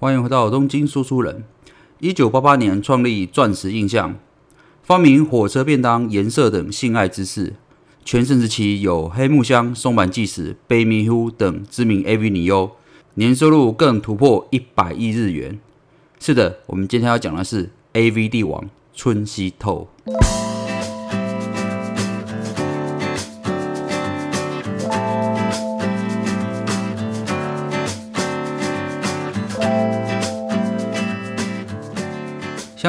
欢迎回到东京说书人。一九八八年创立钻石印象，发明火车便当颜色等性爱知识。全盛时期有黑木香、松坂纪史、贝迷糊等知名 AV 女优，年收入更突破一百亿日元。是的，我们今天要讲的是 AV 帝王春熙透。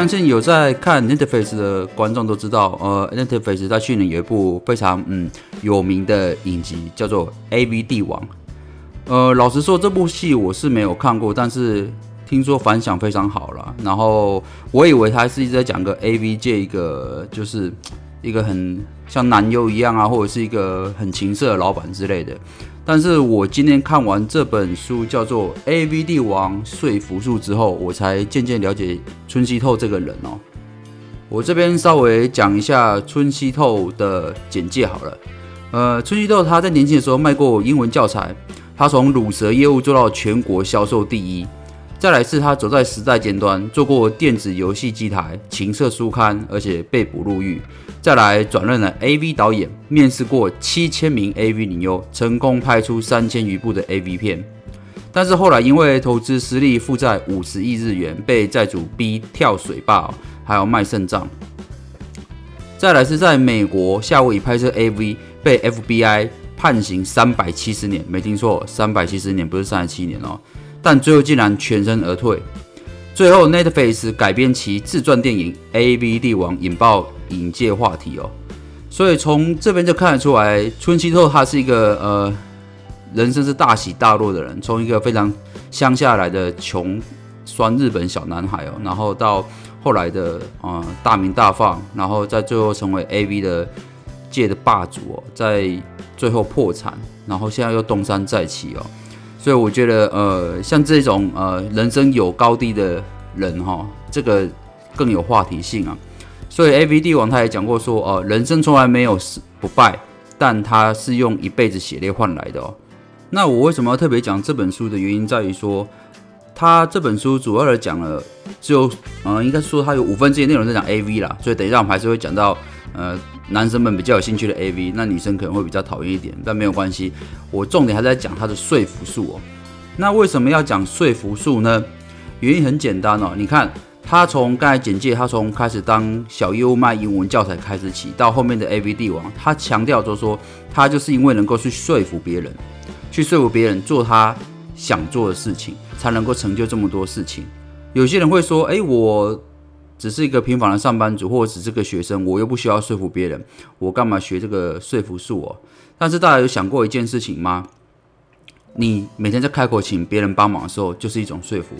相信有在看 Netflix 的观众都知道，呃，Netflix 在去年有一部非常嗯有名的影集，叫做《AV 帝王》。呃，老实说，这部戏我是没有看过，但是听说反响非常好了。然后我以为他是一直在讲个 AV 界一个就是一个很像男优一样啊，或者是一个很情色的老板之类的。但是我今天看完这本书叫做《A V 帝王说服术》之后，我才渐渐了解春熙透这个人哦。我这边稍微讲一下春熙透的简介好了。呃，春熙透他在年轻的时候卖过英文教材，他从乳蛇业务做到全国销售第一。再来是他走在时代尖端，做过电子游戏机台、情色书刊，而且被捕入狱。再来转任了 AV 导演，面试过七千名 AV 女优，成功拍出三千余部的 AV 片。但是后来因为投资失利，负债五十亿日元，被债主逼跳水坝，还有卖肾脏。再来是在美国夏威夷拍摄 AV，被 FBI 判刑三百七十年，没听错，三百七十年不是三十七年哦。但最后竟然全身而退。最后，Netflix 改编其自传电影《A.V. 帝王》，引爆影界话题哦。所以从这边就看得出来，春熙透他是一个呃，人生是大起大落的人。从一个非常乡下来的穷酸日本小男孩哦，然后到后来的啊大名大放，然后在最后成为 A.V. 的界的霸主哦，在最后破产，然后现在又东山再起哦。所以我觉得，呃，像这种呃人生有高低的人哈，这个更有话题性啊。所以 A V 帝王他也讲过说，呃，人生从来没有死不败，但他是用一辈子血泪换来的哦。那我为什么要特别讲这本书的原因在于说，他这本书主要的讲了，只有呃，应该说他有五分之一内容在讲 A V 啦，所以等一下我们还是会讲到，呃。男生们比较有兴趣的 AV，那女生可能会比较讨厌一点，但没有关系。我重点还在讲他的说服术哦。那为什么要讲说服术呢？原因很简单哦。你看他从刚才简介，他从开始当小业务卖英文教材开始起，到后面的 AV 帝王，他强调就说，他就是因为能够去说服别人，去说服别人做他想做的事情，才能够成就这么多事情。有些人会说，哎，我。只是一个平凡的上班族，或者只是个学生，我又不需要说服别人，我干嘛学这个说服术哦？但是大家有想过一件事情吗？你每天在开口请别人帮忙的时候，就是一种说服。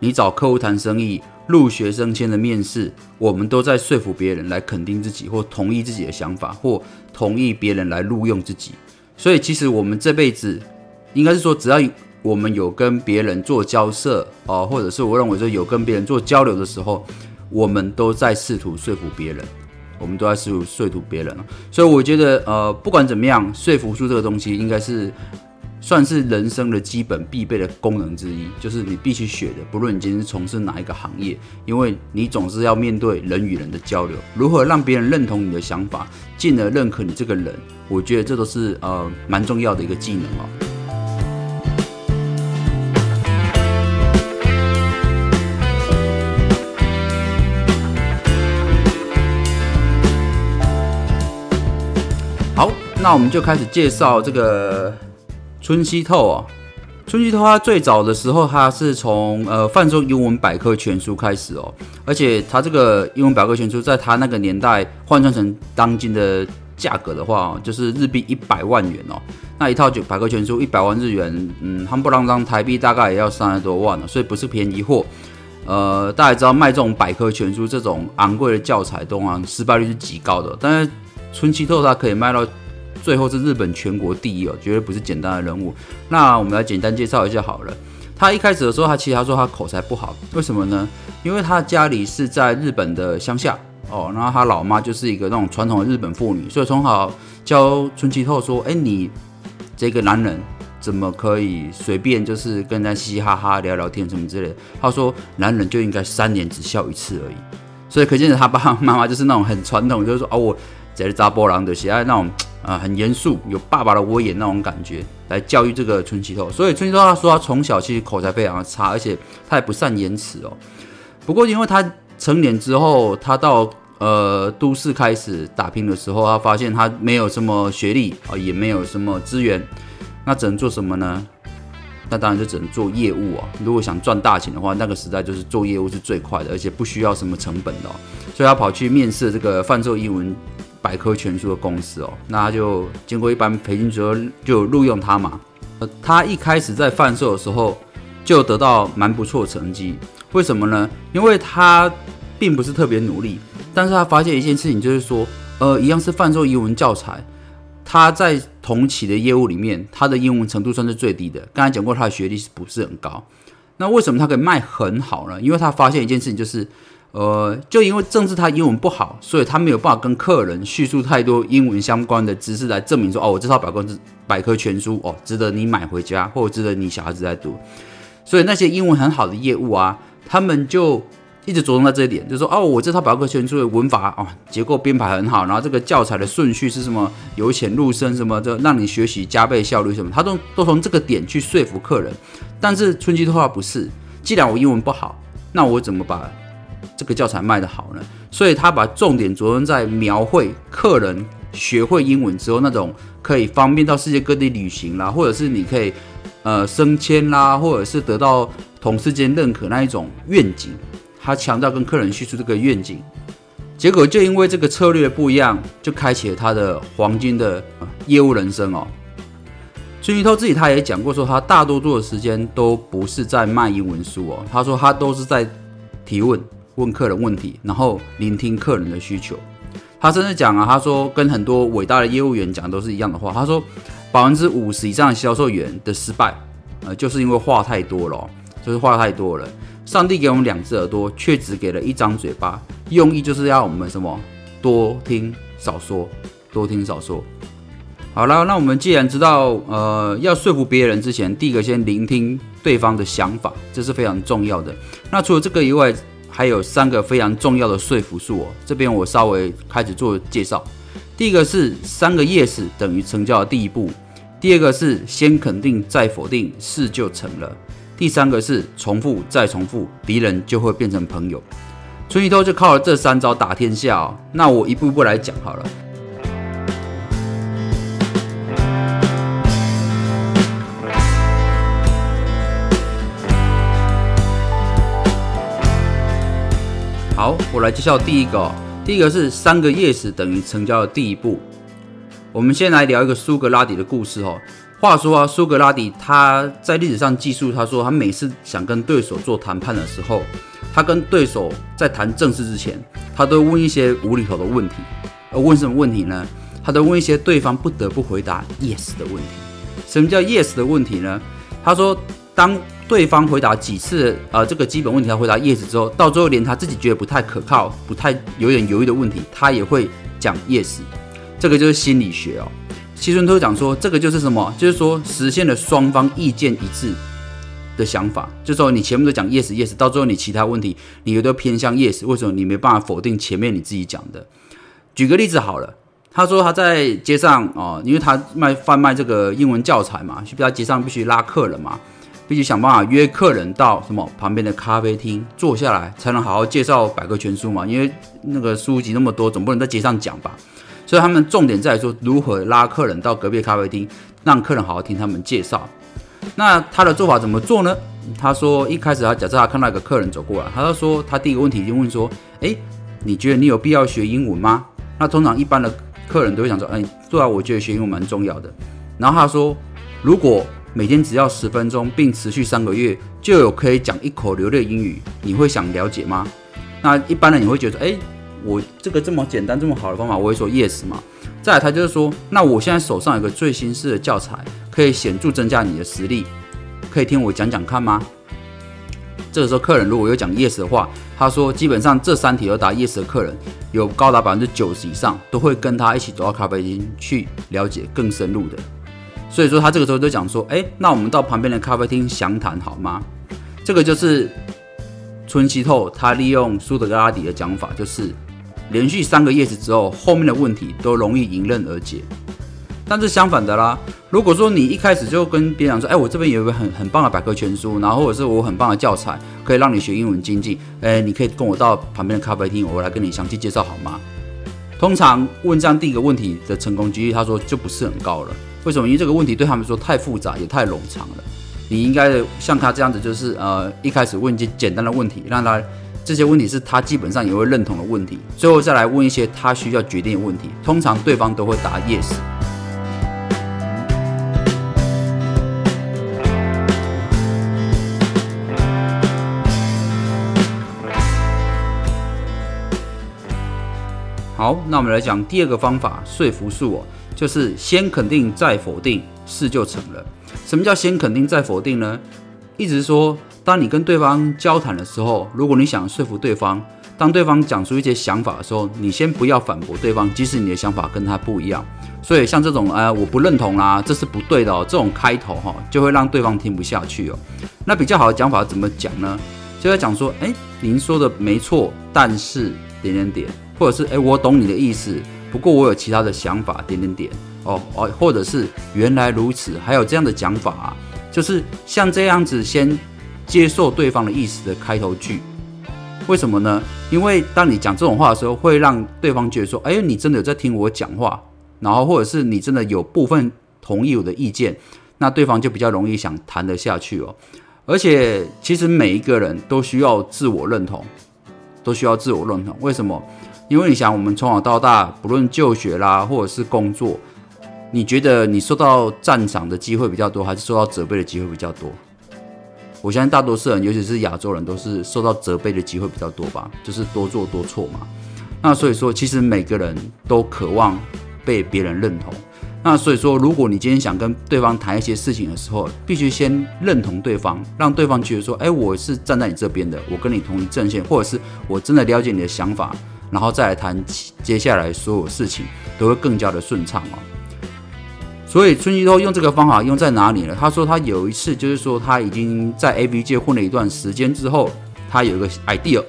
你找客户谈生意、入学生签的面试，我们都在说服别人来肯定自己，或同意自己的想法，或同意别人来录用自己。所以，其实我们这辈子，应该是说，只要我们有跟别人做交涉哦，或者是我认为说有跟别人做交流的时候。我们都在试图说服别人，我们都在试图说服别人所以我觉得，呃，不管怎么样，说服术这个东西应该是算是人生的基本必备的功能之一，就是你必须学的。不论你今天从事哪一个行业，因为你总是要面对人与人的交流，如何让别人认同你的想法，进而认可你这个人，我觉得这都是呃蛮重要的一个技能哦。那我们就开始介绍这个春熙透啊。春熙透他最早的时候，他是从呃泛舟英文百科全书开始哦，而且他这个英文百科全书在他那个年代换算成当今的价格的话，就是日币一百万元哦。那一套九百科全书一百万日元，嗯，夯不啷当台币大概也要三十多万了，所以不是便宜货。呃，大家知道卖这种百科全书这种昂贵的教材，都啊失败率是极高的，但是春熙透它可以卖到。最后是日本全国第一哦，绝对不是简单的人物。那我们来简单介绍一下好了。他一开始的时候，他其实他说他口才不好，为什么呢？因为他家里是在日本的乡下哦，然后他老妈就是一个那种传统的日本妇女，所以从小教春熙透说：“哎，你这个男人怎么可以随便就是跟人家嘻嘻哈哈聊聊天什么之类的？他说，男人就应该三年只笑一次而已。所以可见他爸爸妈妈就是那种很传统，就是说啊，我在扎波郎的喜爱那种啊很严肃，有爸爸的威严那种感觉来教育这个春熙透。所以春熙透他说他从小其实口才非常的差，而且他也不善言辞哦。不过因为他成年之后，他到呃都市开始打拼的时候，他发现他没有什么学历啊，也没有什么资源，那只能做什么呢？那当然就只能做业务啊！如果想赚大钱的话，那个时代就是做业务是最快的，而且不需要什么成本的。所以他跑去面试这个贩售英文百科全书的公司哦，那他就经过一般培训之后就录用他嘛。呃，他一开始在贩售的时候就得到蛮不错成绩，为什么呢？因为他并不是特别努力，但是他发现一件事情，就是说，呃，一样是贩售英文教材。他在同期的业务里面，他的英文程度算是最低的。刚才讲过，他的学历是不是很高？那为什么他可以卖很好呢？因为他发现一件事情，就是，呃，就因为正是他英文不好，所以他没有办法跟客人叙述太多英文相关的知识来证明说，哦，我这套百科百科全书哦，值得你买回家，或者值得你小孩子在读。所以那些英文很好的业务啊，他们就。一直着重在这一点，就说，哦，我这套表格全书的文法哦，结构编排很好，然后这个教材的顺序是什么，由浅入深，什么，就让你学习加倍效率什么，他都都从这个点去说服客人。但是春季的话不是，既然我英文不好，那我怎么把这个教材卖得好呢？所以他把重点着重在描绘客人学会英文之后那种可以方便到世界各地旅行啦，或者是你可以呃升迁啦，或者是得到同事间认可那一种愿景。他强调跟客人叙述这个愿景，结果就因为这个策略不一样，就开启了他的黄金的业务人生哦。孙玉涛自己他也讲过，说他大多数的时间都不是在卖英文书哦，他说他都是在提问，问客人问题，然后聆听客人的需求。他甚至讲啊，他说跟很多伟大的业务员讲都是一样的话，他说百分之五十以上的销售员的失败，呃，就是因为话太多了，就是话太多了。上帝给我们两只耳朵，却只给了一张嘴巴，用意就是要我们什么多听少说，多听少说。好了，那我们既然知道，呃，要说服别人之前，第一个先聆听对方的想法，这是非常重要的。那除了这个以外，还有三个非常重要的说服术哦。这边我稍微开始做介绍。第一个是三个 yes 等于成交的第一步，第二个是先肯定再否定，事就成了。第三个是重复再重复，敌人就会变成朋友。春雨透就靠了这三招打天下哦。那我一步步来讲好了。好，我来介绍第一个。第一个是三个 yes 等于成交的第一步。我们先来聊一个苏格拉底的故事哦。话说啊，苏格拉底他在历史上记述，他说他每次想跟对手做谈判的时候，他跟对手在谈正事之前，他都问一些无厘头的问题。而问什么问题呢？他都问一些对方不得不回答 yes 的问题。什么叫 yes 的问题呢？他说，当对方回答几次呃这个基本问题他回答 yes 之后，到最后连他自己觉得不太可靠、不太有点犹豫的问题，他也会讲 yes。这个就是心理学哦。西村都讲说，这个就是什么？就是说实现了双方意见一致的想法。就说你前面都讲 yes yes，到最后你其他问题你都偏向 yes，为什么你没办法否定前面你自己讲的？举个例子好了，他说他在街上哦，因为他卖贩卖这个英文教材嘛，去在街上必须拉客人嘛，必须想办法约客人到什么旁边的咖啡厅坐下来，才能好好介绍百科全书嘛。因为那个书籍那么多，总不能在街上讲吧。所以他们重点在说如何拉客人到隔壁咖啡厅，让客人好好听他们介绍。那他的做法怎么做呢？他说一开始他假设他看到一个客人走过来，他就说他第一个问题就问说：诶，你觉得你有必要学英文吗？那通常一般的客人都会想说：哎，对啊，我觉得学英文蛮重要的。然后他说，如果每天只要十分钟，并持续三个月，就有可以讲一口流利英语，你会想了解吗？那一般人你会觉得，诶。我这个这么简单这么好的方法，我会说 yes 嘛。再来，他就是说，那我现在手上有个最新式的教材，可以显著增加你的实力，可以听我讲讲看吗？这个时候，客人如果有讲 yes 的话，他说基本上这三题都答 yes 的客人，有高达百分之九十以上都会跟他一起走到咖啡厅去了解更深入的。所以说他这个时候就讲说，哎，那我们到旁边的咖啡厅详谈好吗？这个就是春熙透他利用苏德格拉底的讲法，就是连续三个叶子之后，后面的问题都容易迎刃而解。但是相反的啦，如果说你一开始就跟别人说，哎，我这边有一个很很棒的百科全书，然后或者是我很棒的教材，可以让你学英文精进，哎，你可以跟我到旁边的咖啡厅，我来跟你详细介绍好吗？通常问这样第一个问题的成功几率，他说就不是很高了。为什么？因为这个问题对他们说太复杂，也太冗长了。你应该像他这样子，就是呃一开始问一些简单的问题，让他这些问题是他基本上也会认同的问题，最后再来问一些他需要决定的问题，通常对方都会答 yes。好，那我们来讲第二个方法，说服术哦，就是先肯定再否定，事就成了。什么叫先肯定再否定呢？一直说，当你跟对方交谈的时候，如果你想说服对方，当对方讲出一些想法的时候，你先不要反驳对方，即使你的想法跟他不一样。所以像这种，呃，我不认同啦，这是不对的哦，这种开头哈，就会让对方听不下去哦。那比较好的讲法怎么讲呢？就在讲说，哎，您说的没错，但是点点点。或者是哎，我懂你的意思，不过我有其他的想法，点点点哦哦，或者是原来如此，还有这样的讲法啊，就是像这样子先接受对方的意思的开头句，为什么呢？因为当你讲这种话的时候，会让对方觉得说，哎，你真的有在听我讲话，然后或者是你真的有部分同意我的意见，那对方就比较容易想谈得下去哦。而且其实每一个人都需要自我认同，都需要自我认同，为什么？因为你想，我们从小到大，不论就学啦，或者是工作，你觉得你受到赞赏的机会比较多，还是受到责备的机会比较多？我相信大多数人，尤其是亚洲人，都是受到责备的机会比较多吧，就是多做多错嘛。那所以说，其实每个人都渴望被别人认同。那所以说，如果你今天想跟对方谈一些事情的时候，必须先认同对方，让对方觉得说，哎，我是站在你这边的，我跟你同一阵线，或者是我真的了解你的想法。然后再来谈接下来所有事情都会更加的顺畅哦。所以春熙透用这个方法用在哪里呢？他说他有一次就是说他已经在 A V 界混了一段时间之后，他有一个 idea。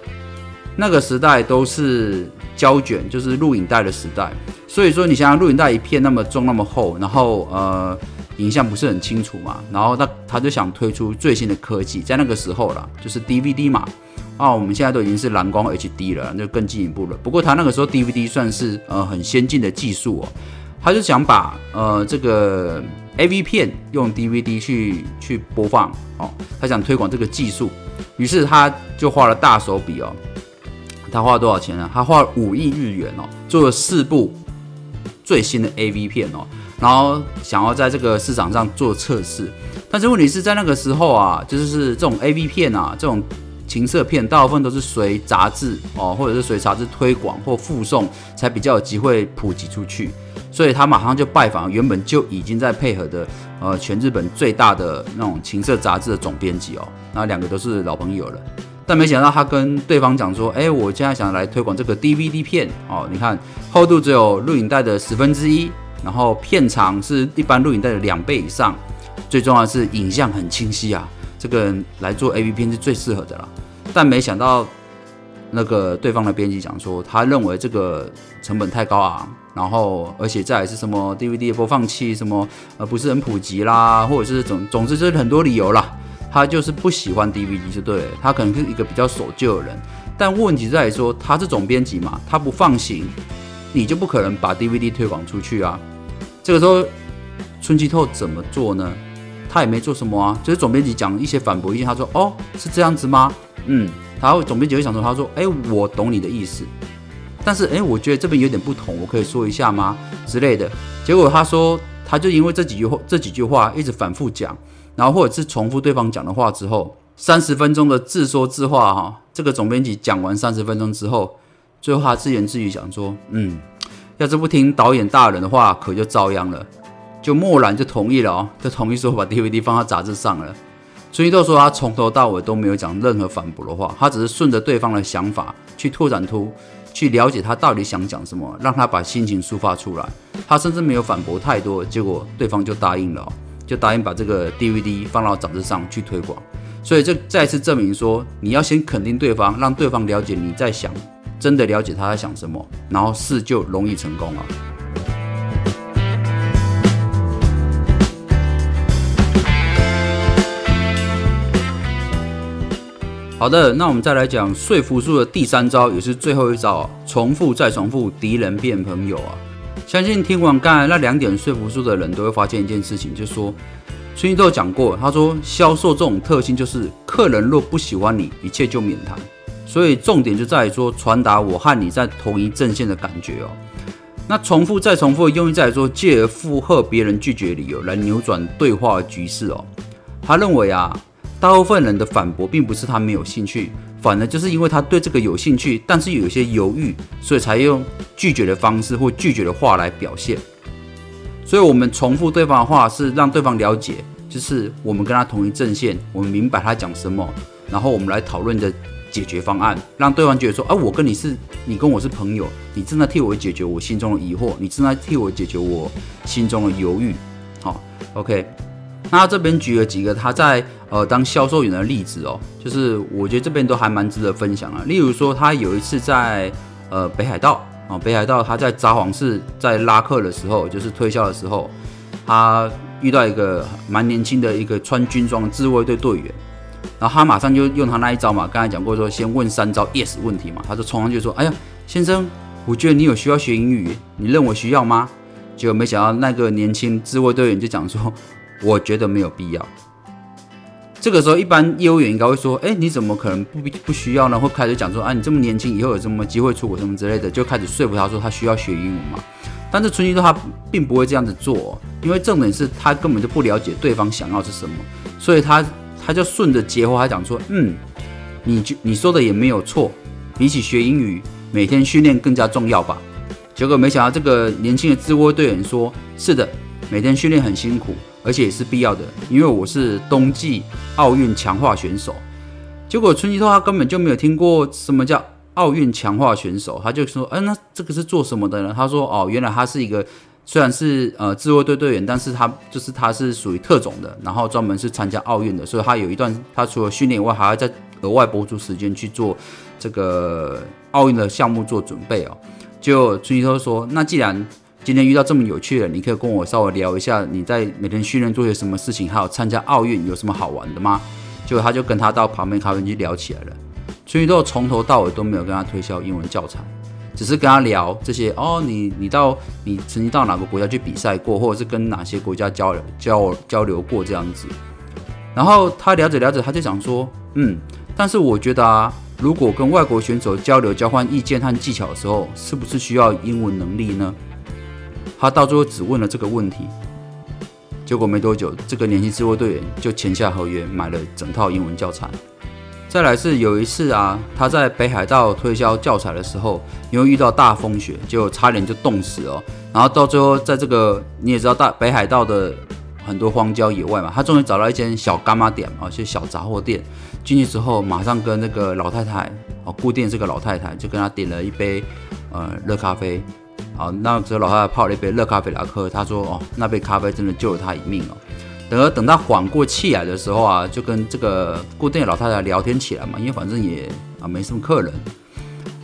那个时代都是胶卷，就是录影带的时代。所以说你想想录影带一片那么重那么厚，然后呃影像不是很清楚嘛。然后他他就想推出最新的科技，在那个时候了，就是 DVD 嘛。啊，我们现在都已经是蓝光 HD 了，那就更进一步了。不过他那个时候 DVD 算是呃很先进的技术哦，他就想把呃这个 AV 片用 DVD 去去播放哦，他想推广这个技术，于是他就花了大手笔哦，他花了多少钱呢？他花了五亿日元哦，做了四部最新的 AV 片哦，然后想要在这个市场上做测试，但是问题是在那个时候啊，就是这种 AV 片啊这种。情色片大部分都是随杂志哦，或者是随杂志推广或附送，才比较有机会普及出去。所以他马上就拜访原本就已经在配合的呃全日本最大的那种情色杂志的总编辑哦，那两个都是老朋友了。但没想到他跟对方讲说，哎，我现在想来推广这个 DVD 片哦，你看厚度只有录影带的十分之一，然后片长是一般录影带的两倍以上，最重要是影像很清晰啊。这个人来做 A V 片是最适合的了，但没想到那个对方的编辑讲说，他认为这个成本太高昂，然后而且再是什么 D V D 播放器什么呃不是很普及啦，或者是总总之就是很多理由啦，他就是不喜欢 D V D 就对，他可能是一个比较守旧的人，但问题在于说他是总编辑嘛，他不放行，你就不可能把 D V D 推广出去啊。这个时候春季透怎么做呢？他也没做什么啊，就是总编辑讲一些反驳意见，他说：“哦，是这样子吗？”嗯，然后总编辑会想说：“他说，哎，我懂你的意思，但是，哎，我觉得这边有点不同，我可以说一下吗？之类的。”结果他说，他就因为这几句话，这几句话一直反复讲，然后或者是重复对方讲的话之后，三十分钟的自说自话哈，这个总编辑讲完三十分钟之后，最后他自言自语讲说：“嗯，要是不听导演大人的话，可就遭殃了。”就默然就同意了哦，就同意说把 DVD 放到杂志上了。春熙透说他从头到尾都没有讲任何反驳的话，他只是顺着对方的想法去拓展出去了解他到底想讲什么，让他把心情抒发出来。他甚至没有反驳太多，结果对方就答应了，就答应把这个 DVD 放到杂志上去推广。所以这再次证明说，你要先肯定对方，让对方了解你在想，真的了解他在想什么，然后事就容易成功了。好的，那我们再来讲说服术的第三招，也是最后一招，重复再重复，敌人变朋友啊！相信听完刚才那两点说服术的人都会发现一件事情，就是说，春熙都有讲过，他说销售这种特性就是客人若不喜欢你，一切就免谈。所以重点就在于说，传达我和你在同一阵线的感觉哦。那重复再重复用意在于说，借而附和别人拒绝理由来扭转对话局势哦。他认为啊。大部分人的反驳并不是他没有兴趣，反而就是因为他对这个有兴趣，但是有些犹豫，所以才用拒绝的方式或拒绝的话来表现。所以，我们重复对方的话，是让对方了解，就是我们跟他同一阵线，我们明白他讲什么，然后我们来讨论的解决方案，让对方觉得说，啊，我跟你是，你跟我是朋友，你正在替我解决我心中的疑惑，你正在替我解决我心中的犹豫。好，OK。那这边举了几个他在呃当销售员的例子哦，就是我觉得这边都还蛮值得分享啊。例如说，他有一次在呃北海道啊，北海道他在札幌市在拉客的时候，就是推销的时候，他遇到一个蛮年轻的一个穿军装的自卫队队员，然后他马上就用他那一招嘛，刚才讲过说先问三招 yes 问题嘛，他就冲上去说：“哎呀，先生，我觉得你有需要学英语，你认为需要吗？”结果没想到那个年轻自卫队员就讲说。我觉得没有必要。这个时候，一般业务员应该会说：“哎，你怎么可能不不需要呢？”会开始讲说：“啊，你这么年轻，以后有什么机会出国什么之类的，就开始说服他说他需要学英语嘛。”但是春熙说他并不会这样子做，因为重点是他根本就不了解对方想要是什么，所以他他就顺着结话，他讲说：“嗯，你就你说的也没有错，比起学英语，每天训练更加重要吧？”结果没想到这个年轻的自卫队员说：“是的，每天训练很辛苦。”而且也是必要的，因为我是冬季奥运强化选手。结果春熙说他根本就没有听过什么叫奥运强化选手，他就说：“哎，那这个是做什么的呢？”他说：“哦，原来他是一个虽然是呃自卫队队员，但是他就是他是属于特种的，然后专门是参加奥运的，所以他有一段他除了训练以外，还要再额外拨出时间去做这个奥运的项目做准备哦。”就春熙说：“那既然……”今天遇到这么有趣的，你可以跟我稍微聊一下你在每天训练做些什么事情，还有参加奥运有什么好玩的吗？结果他就跟他到旁边咖啡机聊起来了。春熙豆从头到尾都没有跟他推销英文教材，只是跟他聊这些哦，你你到你曾经到哪个国家去比赛过，或者是跟哪些国家交流交交流过这样子。然后他聊着聊着，他就想说，嗯，但是我觉得啊，如果跟外国选手交流交换意见和技巧的时候，是不是需要英文能力呢？他到最后只问了这个问题，结果没多久，这个年轻智慧队员就签下合约，买了整套英文教材。再来是有一次啊，他在北海道推销教材的时候，因为遇到大风雪，就差点就冻死哦。然后到最后，在这个你也知道大北海道的很多荒郊野外嘛，他终于找到一间小干妈店啊，就小杂货店。进去之后，马上跟那个老太太哦，固定这个老太太就跟他点了一杯呃热咖啡。好，那时候老太太泡了一杯热咖啡来喝，他说：“哦，那杯咖啡真的救了他一命哦。”等而等他缓过气来的时候啊，就跟这个固定的老太太聊天起来嘛，因为反正也啊没什么客人。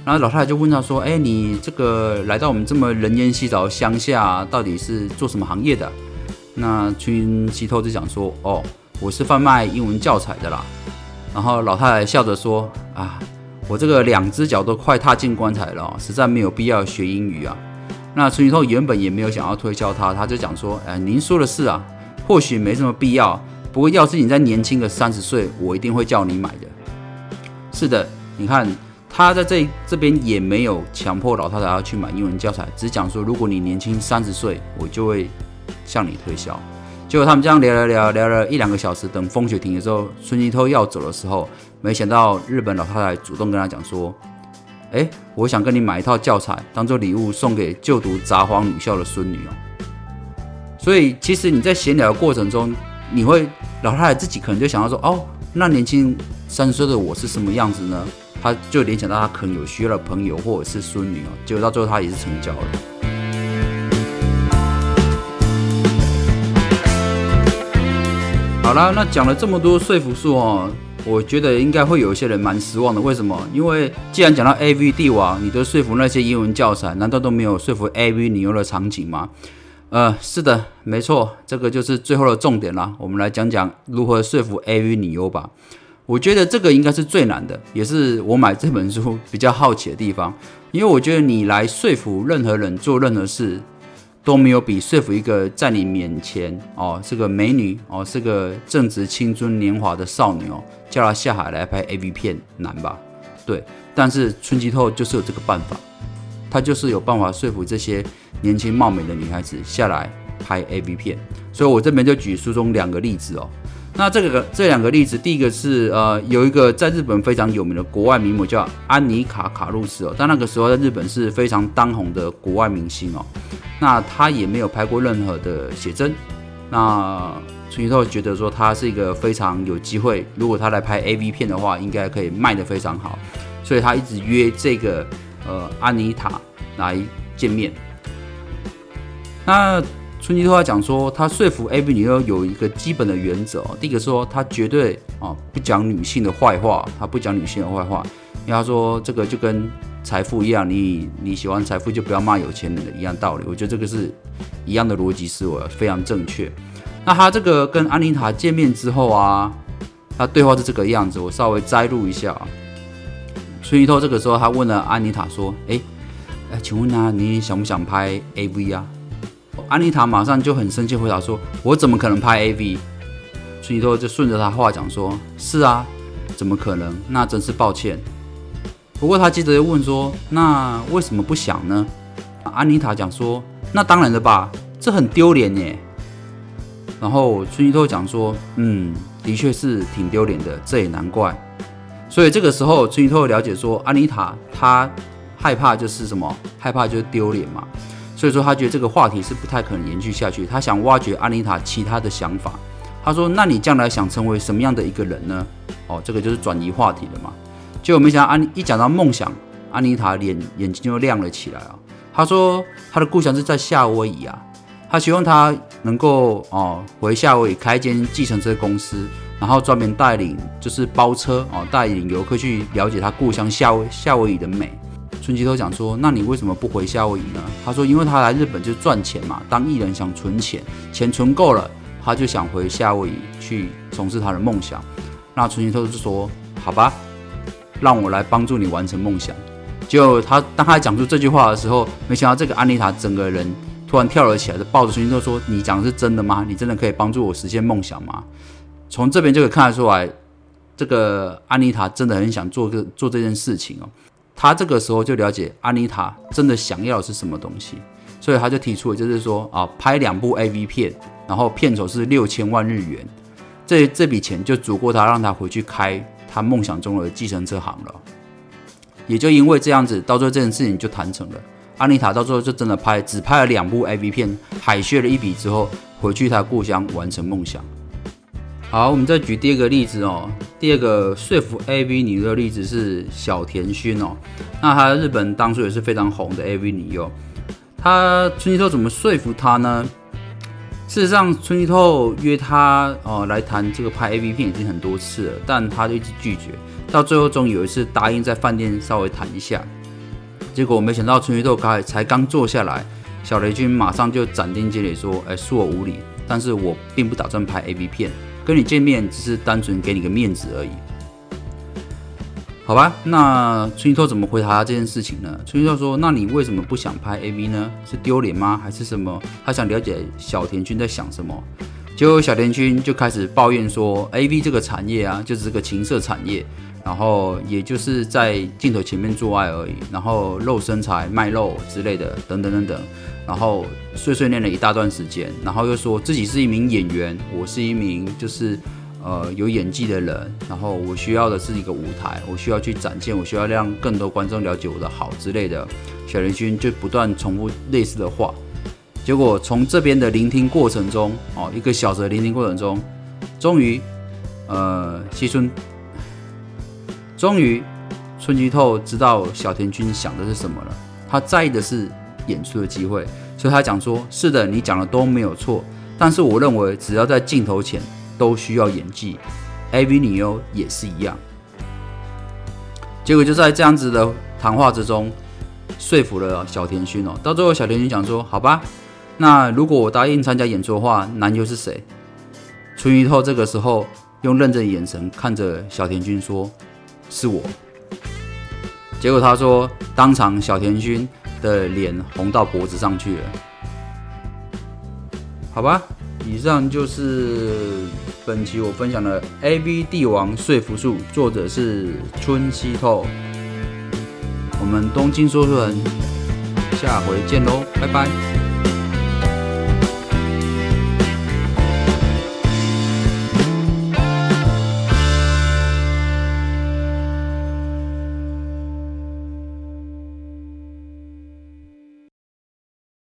然后老太太就问他说：“哎，你这个来到我们这么人烟稀少的乡下，到底是做什么行业的？”那春熙透就讲说：“哦，我是贩卖英文教材的啦。”然后老太太笑着说：“啊，我这个两只脚都快踏进棺材了，实在没有必要学英语啊。”那陈宇透原本也没有想要推销他，他就讲说：“哎，您说的是啊，或许没什么必要。不过要是你在年轻个三十岁，我一定会叫你买的。”是的，你看他在这这边也没有强迫老太太要去买英文教材，只讲说如果你年轻三十岁，我就会向你推销。结果他们这样聊聊聊聊了一两个小时，等风雪停的时候，孙吉透要走的时候，没想到日本老太太主动跟他讲说。哎，我想跟你买一套教材，当做礼物送给就读札幌女校的孙女哦。所以，其实你在闲聊的过程中，你会老太太自己可能就想到说，哦，那年轻三十岁的我是什么样子呢？他就联想到他可能有需要的朋友或者是孙女哦，结果到最后他也是成交了。好啦，那讲了这么多说服术哦，我觉得应该会有一些人蛮失望的。为什么？因为既然讲到 A V 帝王，你都说服那些英文教材，难道都没有说服 A V 女优的场景吗？呃，是的，没错，这个就是最后的重点啦。我们来讲讲如何说服 A V 女优吧。我觉得这个应该是最难的，也是我买这本书比较好奇的地方。因为我觉得你来说服任何人做任何事，都没有比说服一个在你面前哦是个美女哦是个正值青春年华的少女哦，叫她下海来拍 A V 片难吧？对，但是春季透就是有这个办法。他就是有办法说服这些年轻貌美的女孩子下来拍 A V 片，所以我这边就举书中两个例子哦。那这个这两个例子，第一个是呃有一个在日本非常有名的国外名模叫安妮卡卡路斯哦，但那个时候在日本是非常当红的国外明星哦。那她也没有拍过任何的写真。那春熙透觉得说她是一个非常有机会，如果她来拍 A V 片的话，应该可以卖得非常好，所以他一直约这个。呃，安妮塔来见面。那春季的话讲说，他说服 A B 女优有一个基本的原则。第一个说，他绝对啊不讲女性的坏话，他不讲女性的坏话。因为他说这个就跟财富一样，你你喜欢财富就不要骂有钱人的一样道理。我觉得这个是一样的逻辑思维，非常正确。那他这个跟安妮塔见面之后啊，他对话是这个样子，我稍微摘录一下啊。孙一透这个时候，他问了安妮塔说：“哎，哎，请问啊，你想不想拍 AV 啊？”安妮塔马上就很生气回答说：“我怎么可能拍 AV？” 孙一透就顺着他话讲说：“是啊，怎么可能？那真是抱歉。”不过他接着又问说：“那为什么不想呢？”安妮塔讲说：“那当然了吧，这很丢脸耶。”然后孙一透讲说：“嗯，的确是挺丢脸的，这也难怪。”所以这个时候，春雨透了解说，安妮塔她害怕就是什么？害怕就是丢脸嘛。所以说，他觉得这个话题是不太可能延续下去。他想挖掘安妮塔其他的想法。他说：“那你将来想成为什么样的一个人呢？”哦，这个就是转移话题了嘛。结果没想到，安一讲到梦想，安妮塔脸眼睛就亮了起来啊。他说：“他的故乡是在夏威夷啊，他希望他能够哦回夏威夷开一间计程车公司。”然后专门带领，就是包车哦，带领游客去了解他故乡夏威夏威夷的美。春吉都讲说，那你为什么不回夏威夷呢？他说，因为他来日本就赚钱嘛，当艺人想存钱，钱存够了，他就想回夏威夷去从事他的梦想。那春吉都就说，好吧，让我来帮助你完成梦想。就他当他讲出这句话的时候，没想到这个安妮塔整个人突然跳了起来，就抱着春吉都说，你讲的是真的吗？你真的可以帮助我实现梦想吗？从这边就可以看得出来，这个安妮塔真的很想做个做这件事情哦。他这个时候就了解安妮塔真的想要的是什么东西，所以他就提出了，就是说啊，拍两部 A V 片，然后片酬是六千万日元，这这笔钱就足够他让他回去开他梦想中的计程车行了。也就因为这样子，到最后这件事情就谈成了。安妮塔到最后就真的拍，只拍了两部 A V 片，海削了一笔之后，回去他故乡完成梦想。好，我们再举第二个例子哦。第二个说服 AV 女优的例子是小田薰哦。那她日本当初也是非常红的 AV 女优。她春熙透怎么说服她呢？事实上，春熙透约她哦来谈这个拍 AV 片已经很多次了，但她就一直拒绝。到最后，终于有一次答应在饭店稍微谈一下。结果没想到春熙透刚才刚坐下来，小雷军马上就斩钉截铁说：“哎，恕我无礼，但是我并不打算拍 AV 片。”跟你见面只是单纯给你个面子而已，好吧？那春熙透怎么回答这件事情呢？春熙透说：“那你为什么不想拍 AV 呢？是丢脸吗？还是什么？”他想了解小田君在想什么。结果小田君就开始抱怨说：“AV 这个产业啊，就是这个情色产业，然后也就是在镜头前面做爱而已，然后露身材、卖肉之类的，等等等等。”然后碎碎念了一大段时间，然后又说自己是一名演员，我是一名就是呃有演技的人，然后我需要的是一个舞台，我需要去展现，我需要让更多观众了解我的好之类的。小林君就不断重复类似的话，结果从这边的聆听过程中，哦，一个小时的聆听过程中，终于，呃，西村，终于。春吉透知道小田君想的是什么了，他在意的是演出的机会，所以他讲说：“是的，你讲的都没有错，但是我认为只要在镜头前都需要演技，AV 女优也是一样。”结果就在这样子的谈话之中，说服了小田君哦。到最后，小田君讲说：“好吧，那如果我答应参加演出的话，男优是谁？”春雨透这个时候用认真的眼神看着小田君说：“是我。”结果他说，当场小田君的脸红到脖子上去了。好吧，以上就是本期我分享的《A V 帝王说服术》，作者是春熙透。我们东京说书人，下回见喽，拜拜。